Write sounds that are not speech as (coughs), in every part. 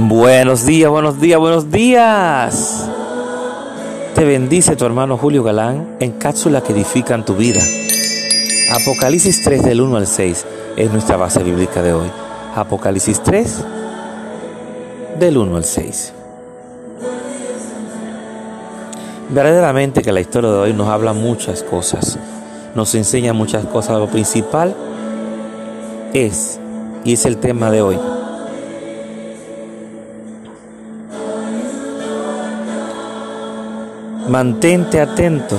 Buenos días, buenos días, buenos días. Te bendice tu hermano Julio Galán en cápsulas que edifican tu vida. Apocalipsis 3 del 1 al 6 es nuestra base bíblica de hoy. Apocalipsis 3 del 1 al 6. Verdaderamente que la historia de hoy nos habla muchas cosas, nos enseña muchas cosas. Lo principal es, y es el tema de hoy, Mantente atento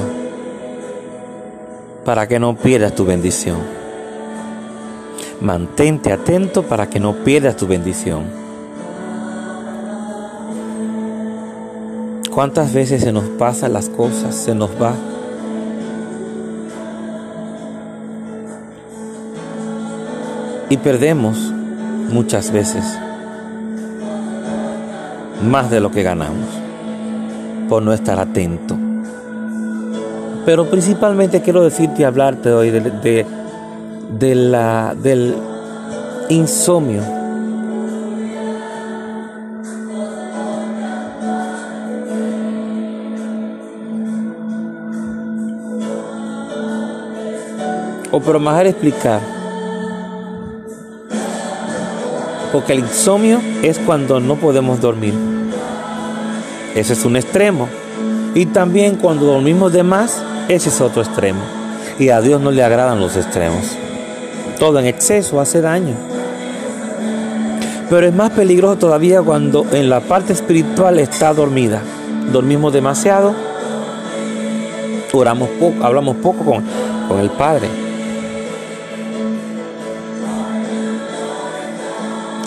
para que no pierdas tu bendición. Mantente atento para que no pierdas tu bendición. ¿Cuántas veces se nos pasan las cosas, se nos va? Y perdemos muchas veces más de lo que ganamos por no estar atento. Pero principalmente quiero decirte y hablarte hoy de, de, la, del insomnio. O pero mejor explicar. Porque el insomnio es cuando no podemos dormir. Ese es un extremo. Y también cuando dormimos de más, ese es otro extremo. Y a Dios no le agradan los extremos. Todo en exceso hace daño. Pero es más peligroso todavía cuando en la parte espiritual está dormida. Dormimos demasiado, oramos poco, hablamos poco con, con el Padre.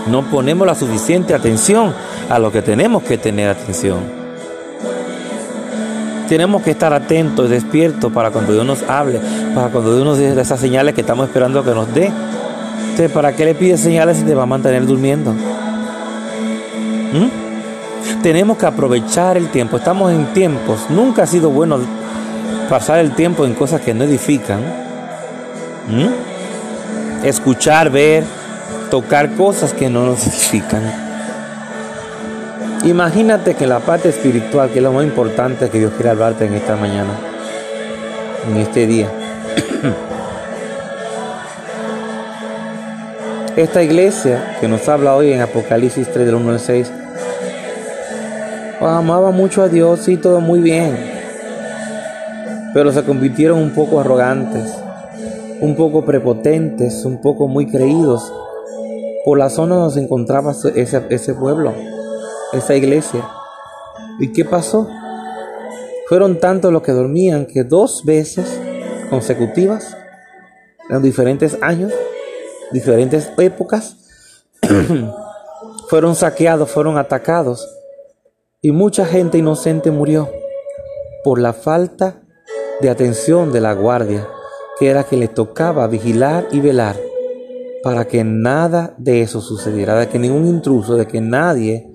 No ponemos la suficiente atención a lo que tenemos que tener atención. Tenemos que estar atentos y despiertos para cuando Dios nos hable, para cuando Dios nos dé esas señales que estamos esperando que nos dé. Entonces, ¿para qué le pides señales si te va a mantener durmiendo? ¿Mm? Tenemos que aprovechar el tiempo. Estamos en tiempos. Nunca ha sido bueno pasar el tiempo en cosas que no edifican. ¿Mm? Escuchar, ver, tocar cosas que no nos edifican. Imagínate que la parte espiritual, que es lo más importante que Dios quiere hablarte en esta mañana, en este día. (coughs) Esta iglesia que nos habla hoy en Apocalipsis 3 del 1 al 6, amaba mucho a Dios y todo muy bien, pero se convirtieron un poco arrogantes, un poco prepotentes, un poco muy creídos. Por la zona donde se encontraba ese, ese pueblo esa iglesia. ¿Y qué pasó? Fueron tantos los que dormían que dos veces consecutivas, en diferentes años, diferentes épocas, (clears throat) fueron saqueados, fueron atacados y mucha gente inocente murió por la falta de atención de la guardia, que era que le tocaba vigilar y velar para que nada de eso sucediera, de que ningún intruso, de que nadie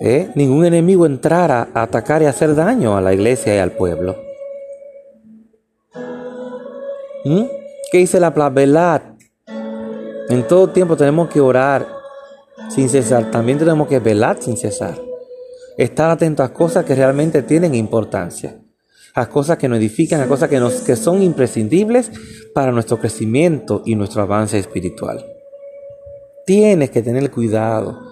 ¿eh? ningún enemigo entrara a atacar y hacer daño a la iglesia y al pueblo. ¿Mm? ¿Qué dice la palabra? En todo tiempo tenemos que orar sin cesar. También tenemos que velar sin cesar. Estar atentos a cosas que realmente tienen importancia. A cosas que nos edifican, a cosas que, nos, que son imprescindibles para nuestro crecimiento y nuestro avance espiritual. Tienes que tener cuidado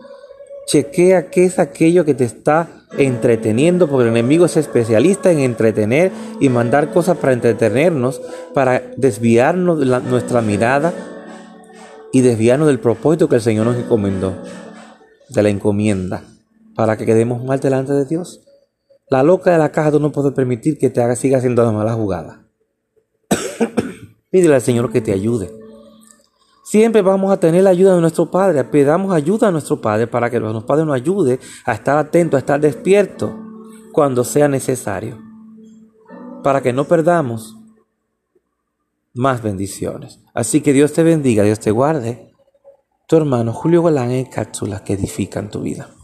Chequea qué es aquello que te está entreteniendo, porque el enemigo es especialista en entretener y mandar cosas para entretenernos, para desviarnos de nuestra mirada y desviarnos del propósito que el Señor nos encomendó, de la encomienda, para que quedemos mal delante de Dios. La loca de la caja tú no puedes permitir que te haga, siga haciendo la mala jugada. Pídele al Señor que te ayude. Siempre vamos a tener la ayuda de nuestro Padre. Pedamos ayuda a nuestro Padre para que nuestro Padre nos ayude a estar atento, a estar despierto cuando sea necesario. Para que no perdamos más bendiciones. Así que Dios te bendiga, Dios te guarde. Tu hermano Julio Galán en cápsulas que edifican tu vida.